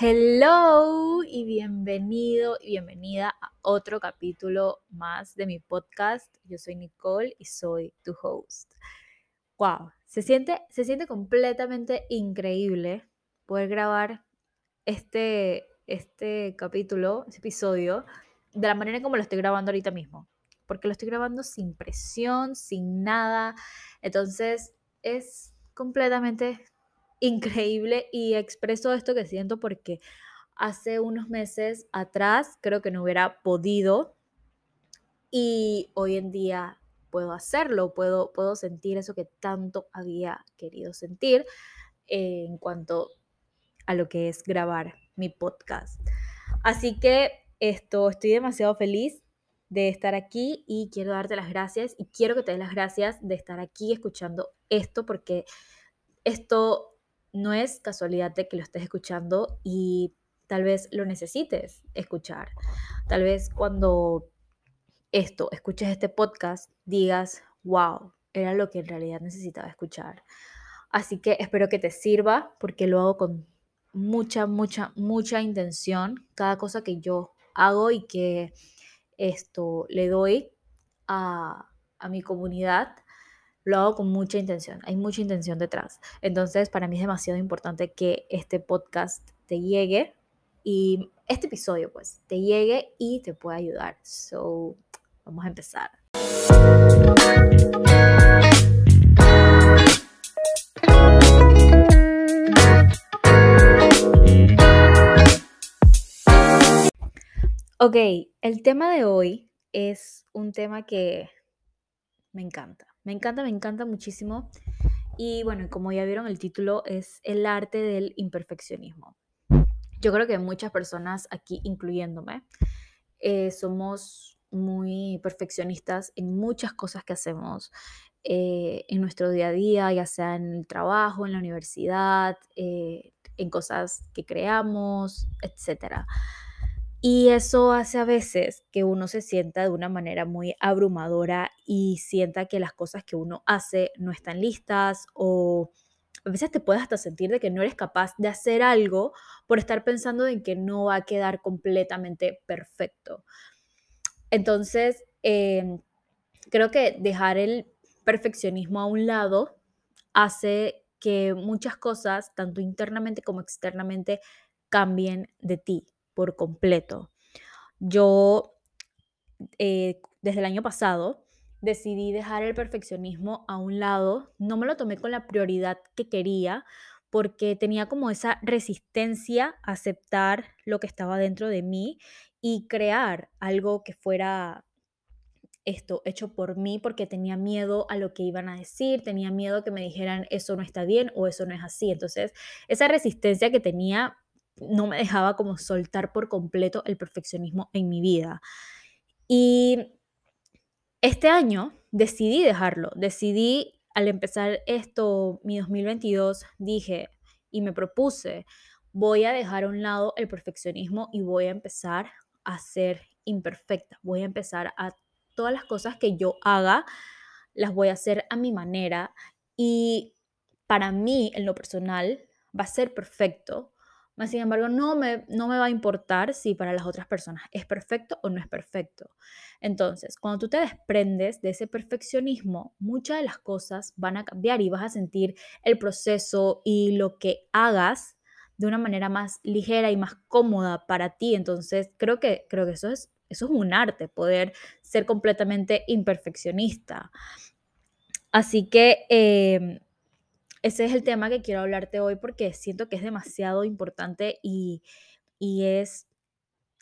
Hello y bienvenido y bienvenida a otro capítulo más de mi podcast. Yo soy Nicole y soy tu host. Wow, se siente, se siente completamente increíble poder grabar este, este capítulo, este episodio, de la manera como lo estoy grabando ahorita mismo. Porque lo estoy grabando sin presión, sin nada. Entonces es completamente increíble y expreso esto que siento porque hace unos meses atrás creo que no hubiera podido y hoy en día puedo hacerlo, puedo, puedo sentir eso que tanto había querido sentir en cuanto a lo que es grabar mi podcast. Así que esto, estoy demasiado feliz de estar aquí y quiero darte las gracias y quiero que te des las gracias de estar aquí escuchando esto porque esto no es casualidad de que lo estés escuchando y tal vez lo necesites escuchar. Tal vez cuando esto, escuches este podcast, digas, wow, era lo que en realidad necesitaba escuchar. Así que espero que te sirva porque lo hago con mucha, mucha, mucha intención. Cada cosa que yo hago y que esto le doy a, a mi comunidad lo hago con mucha intención, hay mucha intención detrás. Entonces, para mí es demasiado importante que este podcast te llegue y este episodio, pues, te llegue y te pueda ayudar. So, vamos a empezar. Ok, el tema de hoy es un tema que me encanta. Me encanta, me encanta muchísimo. Y bueno, como ya vieron el título, es el arte del imperfeccionismo. Yo creo que muchas personas aquí, incluyéndome, eh, somos muy perfeccionistas en muchas cosas que hacemos eh, en nuestro día a día, ya sea en el trabajo, en la universidad, eh, en cosas que creamos, etcétera. Y eso hace a veces que uno se sienta de una manera muy abrumadora y sienta que las cosas que uno hace no están listas o a veces te puedes hasta sentir de que no eres capaz de hacer algo por estar pensando en que no va a quedar completamente perfecto. Entonces, em, creo que dejar el perfeccionismo a un lado hace que muchas cosas, tanto internamente como externamente, cambien de ti por completo. Yo, eh, desde el año pasado, decidí dejar el perfeccionismo a un lado. No me lo tomé con la prioridad que quería porque tenía como esa resistencia a aceptar lo que estaba dentro de mí y crear algo que fuera esto hecho por mí porque tenía miedo a lo que iban a decir, tenía miedo que me dijeran eso no está bien o eso no es así. Entonces, esa resistencia que tenía no me dejaba como soltar por completo el perfeccionismo en mi vida. Y este año decidí dejarlo, decidí al empezar esto, mi 2022, dije y me propuse, voy a dejar a un lado el perfeccionismo y voy a empezar a ser imperfecta, voy a empezar a todas las cosas que yo haga, las voy a hacer a mi manera y para mí, en lo personal, va a ser perfecto sin embargo, no me, no me va a importar si para las otras personas es perfecto o no es perfecto. Entonces, cuando tú te desprendes de ese perfeccionismo, muchas de las cosas van a cambiar y vas a sentir el proceso y lo que hagas de una manera más ligera y más cómoda para ti. Entonces, creo que, creo que eso, es, eso es un arte, poder ser completamente imperfeccionista. Así que... Em, ese es el tema que quiero hablarte hoy porque siento que es demasiado importante y, es,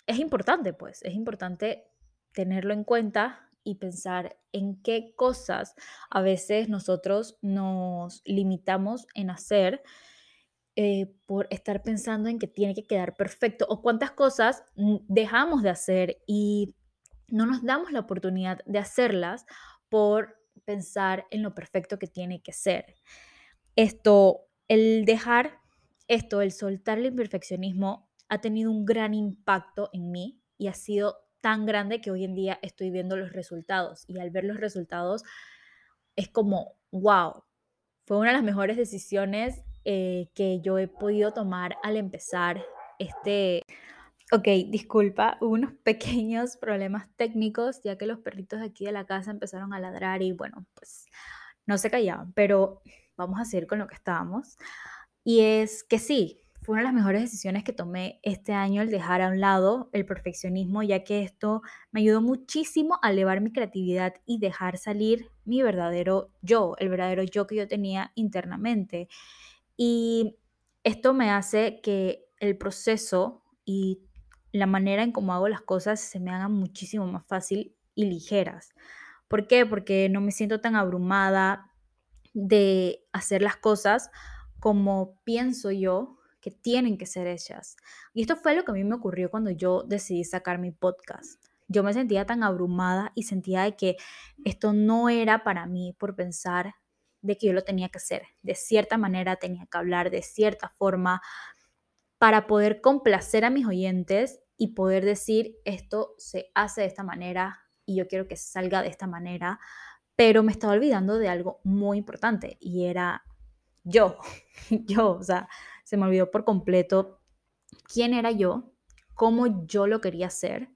es importante, pues, es importante tenerlo en cuenta y pensar en qué cosas a veces nosotros nos limitamos en hacer eh, por estar pensando en que tiene que quedar perfecto o cuántas cosas dejamos de hacer y no nos damos la oportunidad de hacerlas por pensar en lo perfecto que tiene que ser. Esto, el dejar esto, el soltar el imperfeccionismo, ha tenido un gran impacto en mí y ha sido tan grande que hoy en día estoy viendo los resultados. Y al ver los resultados es como, wow, fue una de las mejores decisiones eh, que yo he podido tomar al empezar este... Ok, disculpa, hubo unos pequeños problemas técnicos ya que los perritos de aquí de la casa empezaron a ladrar y bueno, pues no se callaban, pero vamos a seguir con lo que estábamos. Y es que sí, fue una de las mejores decisiones que tomé este año el dejar a un lado el perfeccionismo, ya que esto me ayudó muchísimo a elevar mi creatividad y dejar salir mi verdadero yo, el verdadero yo que yo tenía internamente. Y esto me hace que el proceso y la manera en cómo hago las cosas se me hagan muchísimo más fácil y ligeras. ¿Por qué? Porque no me siento tan abrumada de hacer las cosas como pienso yo que tienen que ser hechas. Y esto fue lo que a mí me ocurrió cuando yo decidí sacar mi podcast. Yo me sentía tan abrumada y sentía de que esto no era para mí por pensar de que yo lo tenía que hacer. De cierta manera tenía que hablar, de cierta forma, para poder complacer a mis oyentes y poder decir esto se hace de esta manera y yo quiero que salga de esta manera, pero me estaba olvidando de algo muy importante y era yo, yo, o sea, se me olvidó por completo quién era yo, cómo yo lo quería hacer,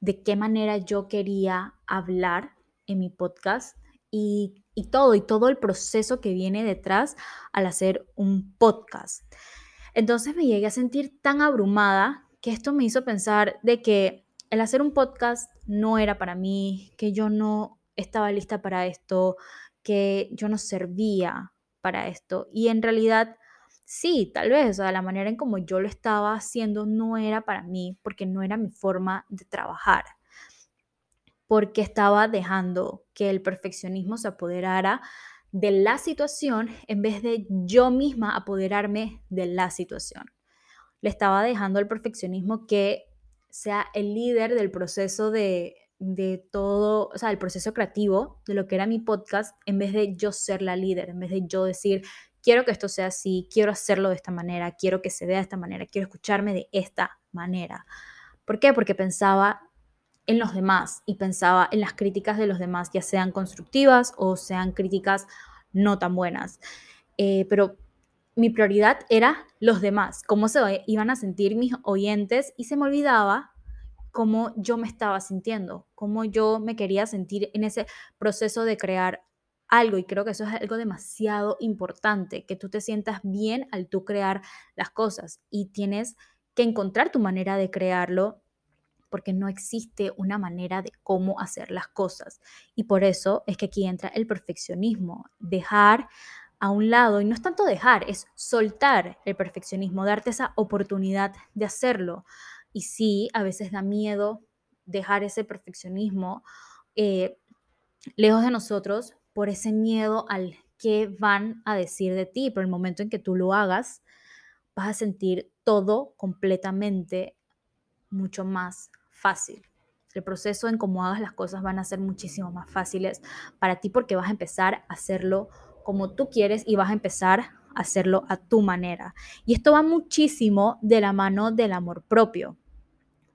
de qué manera yo quería hablar en mi podcast y, y todo, y todo el proceso que viene detrás al hacer un podcast. Entonces me llegué a sentir tan abrumada que esto me hizo pensar de que el hacer un podcast no era para mí, que yo no estaba lista para esto, que yo no servía para esto. Y en realidad Sí, tal vez, o sea, la manera en como yo lo estaba haciendo no era para mí, porque no era mi forma de trabajar, porque estaba dejando que el perfeccionismo se apoderara de la situación en vez de yo misma apoderarme de la situación. Le estaba dejando al perfeccionismo que sea el líder del proceso de, de todo, o sea, el proceso creativo de lo que era mi podcast, en vez de yo ser la líder, en vez de yo decir, quiero que esto sea así, quiero hacerlo de esta manera, quiero que se vea de esta manera, quiero escucharme de esta manera. ¿Por qué? Porque pensaba en los demás y pensaba en las críticas de los demás, ya sean constructivas o sean críticas no tan buenas. Eh, pero mi prioridad era los demás, cómo se iban a sentir mis oyentes y se me olvidaba cómo yo me estaba sintiendo, cómo yo me quería sentir en ese proceso de crear algo y creo que eso es algo demasiado importante, que tú te sientas bien al tú crear las cosas y tienes que encontrar tu manera de crearlo porque no existe una manera de cómo hacer las cosas. Y por eso es que aquí entra el perfeccionismo, dejar a un lado, y no es tanto dejar, es soltar el perfeccionismo, darte esa oportunidad de hacerlo. Y sí, a veces da miedo dejar ese perfeccionismo eh, lejos de nosotros, por ese miedo al qué van a decir de ti, pero el momento en que tú lo hagas, vas a sentir todo completamente mucho más fácil. El proceso en cómo hagas las cosas van a ser muchísimo más fáciles para ti porque vas a empezar a hacerlo como tú quieres y vas a empezar a hacerlo a tu manera. Y esto va muchísimo de la mano del amor propio.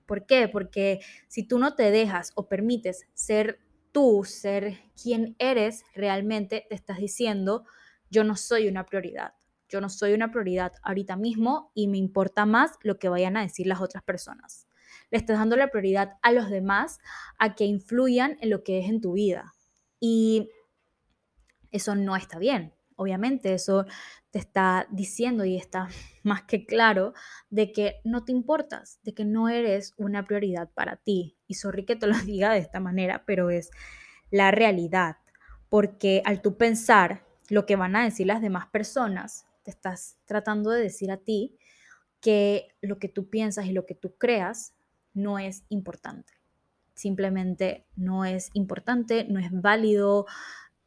¿Por qué? Porque si tú no te dejas o permites ser tú ser quien eres realmente, te estás diciendo, yo no soy una prioridad. Yo no soy una prioridad ahorita mismo y me importa más lo que vayan a decir las otras personas. Le estás dando la prioridad a los demás a que influyan en lo que es en tu vida. Y eso no está bien. Obviamente eso te está diciendo y está más que claro de que no te importas, de que no eres una prioridad para ti. Y sorry que te lo diga de esta manera, pero es la realidad. Porque al tú pensar lo que van a decir las demás personas, te estás tratando de decir a ti que lo que tú piensas y lo que tú creas no es importante. Simplemente no es importante, no es válido.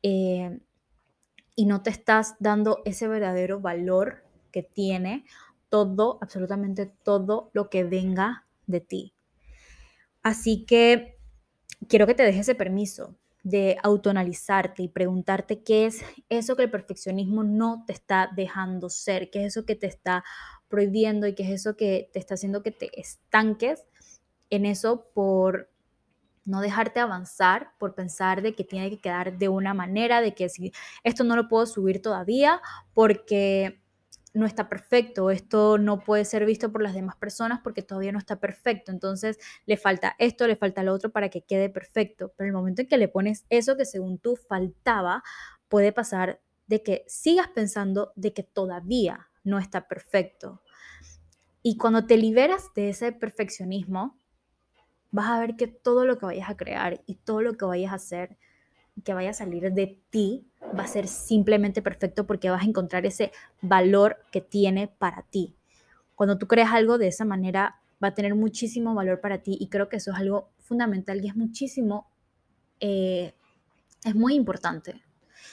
Eh, y no te estás dando ese verdadero valor que tiene todo, absolutamente todo lo que venga de ti. Así que quiero que te dejes ese permiso de autoanalizarte y preguntarte qué es eso que el perfeccionismo no te está dejando ser, qué es eso que te está prohibiendo y qué es eso que te está haciendo que te estanques en eso por no dejarte avanzar por pensar de que tiene que quedar de una manera, de que si esto no lo puedo subir todavía porque no está perfecto, esto no puede ser visto por las demás personas porque todavía no está perfecto, entonces le falta esto, le falta lo otro para que quede perfecto, pero el momento en que le pones eso que según tú faltaba, puede pasar de que sigas pensando de que todavía no está perfecto. Y cuando te liberas de ese perfeccionismo, vas a ver que todo lo que vayas a crear y todo lo que vayas a hacer, que vaya a salir de ti, va a ser simplemente perfecto porque vas a encontrar ese valor que tiene para ti. Cuando tú creas algo de esa manera, va a tener muchísimo valor para ti y creo que eso es algo fundamental y es muchísimo, eh, es muy importante.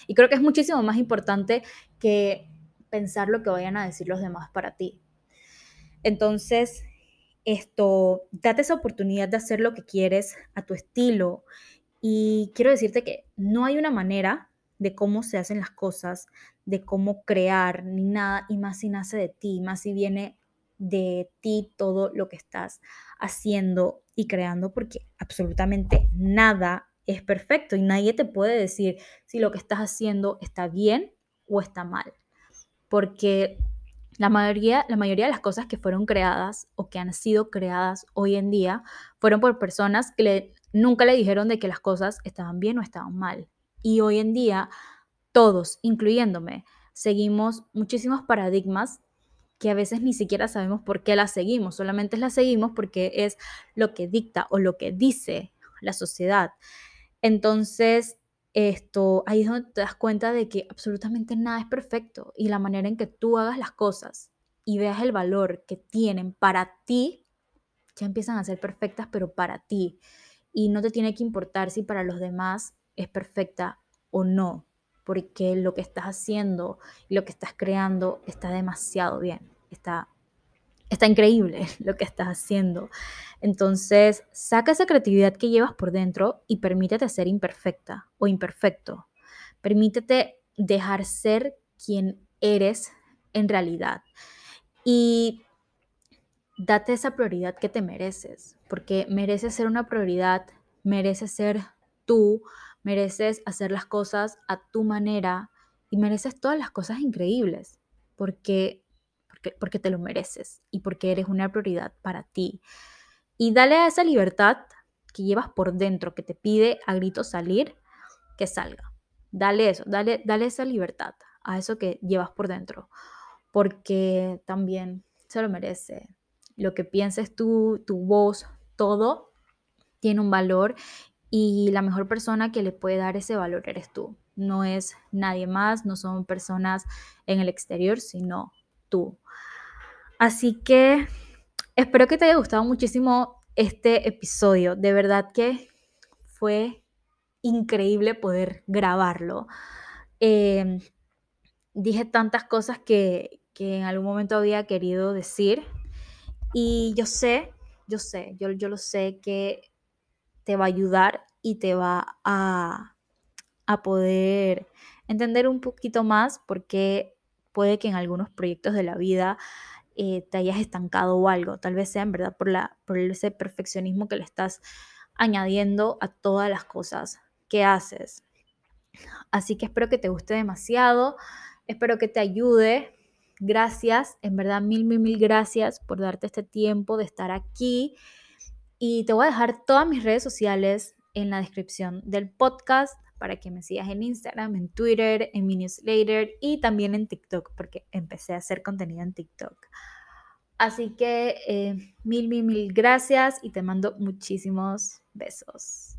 Y creo que es muchísimo más importante que pensar lo que vayan a decir los demás para ti. Entonces, esto, date esa oportunidad de hacer lo que quieres a tu estilo. Y quiero decirte que no hay una manera de cómo se hacen las cosas, de cómo crear, ni nada, y más si nace de ti, más si viene de ti todo lo que estás haciendo y creando, porque absolutamente nada es perfecto y nadie te puede decir si lo que estás haciendo está bien o está mal, porque la mayoría, la mayoría de las cosas que fueron creadas o que han sido creadas hoy en día fueron por personas que nunca le dijeron de que las cosas estaban bien o estaban mal. Y hoy en día, todos, incluyéndome, seguimos muchísimos paradigmas que a veces ni siquiera sabemos por qué las seguimos, solamente las seguimos porque es lo que dicta o lo que dice la sociedad. Entonces, esto, ahí es donde te das cuenta de que absolutamente nada es perfecto y la manera en que tú hagas las cosas y veas el valor que tienen para ti, ya empiezan a ser perfectas, pero para ti. Y no te tiene que importar si para los demás es perfecta o no, porque lo que estás haciendo y lo que estás creando está demasiado bien, está, está increíble lo que estás haciendo. Entonces, saca esa creatividad que llevas por dentro y permítete ser imperfecta o imperfecto. Permítete dejar ser quien eres en realidad. Y date esa prioridad que te mereces, porque mereces ser una prioridad, mereces ser tú, mereces hacer las cosas a tu manera y mereces todas las cosas increíbles, porque, porque, te lo mereces y porque eres una prioridad para ti. Y dale a esa libertad que llevas por dentro, que te pide a gritos salir, que salga. Dale eso, dale, dale esa libertad a eso que llevas por dentro, porque también se lo merece. Lo que pienses tú, tu voz, todo tiene un valor y la mejor persona que le puede dar ese valor eres tú. No es nadie más, no son personas en el exterior, sino tú. Así que espero que te haya gustado muchísimo este episodio. De verdad que fue increíble poder grabarlo. Em, dije tantas cosas que, que, en algún momento había querido decir y yo sé, yo sé, yo, yo lo sé que te va a ayudar y te va a, a poder entender un poquito más porque puede que en algunos proyectos de la vida eh, te hayas estancado o algo, tal vez sea en verdad por, la, por ese perfeccionismo que le estás añadiendo a todas las cosas que haces. Así que espero que te guste demasiado, espero que te ayude. Gracias, en verdad mil, mil, mil gracias por darte este tiempo de estar aquí. Y te voy a dejar todas mis redes sociales en la descripción del podcast para que me sigas en Instagram, en Twitter, en mi newsletter y también en TikTok, porque empecé a hacer contenido en TikTok. Así que eh, mil, mil, mil gracias y te mando muchísimos besos.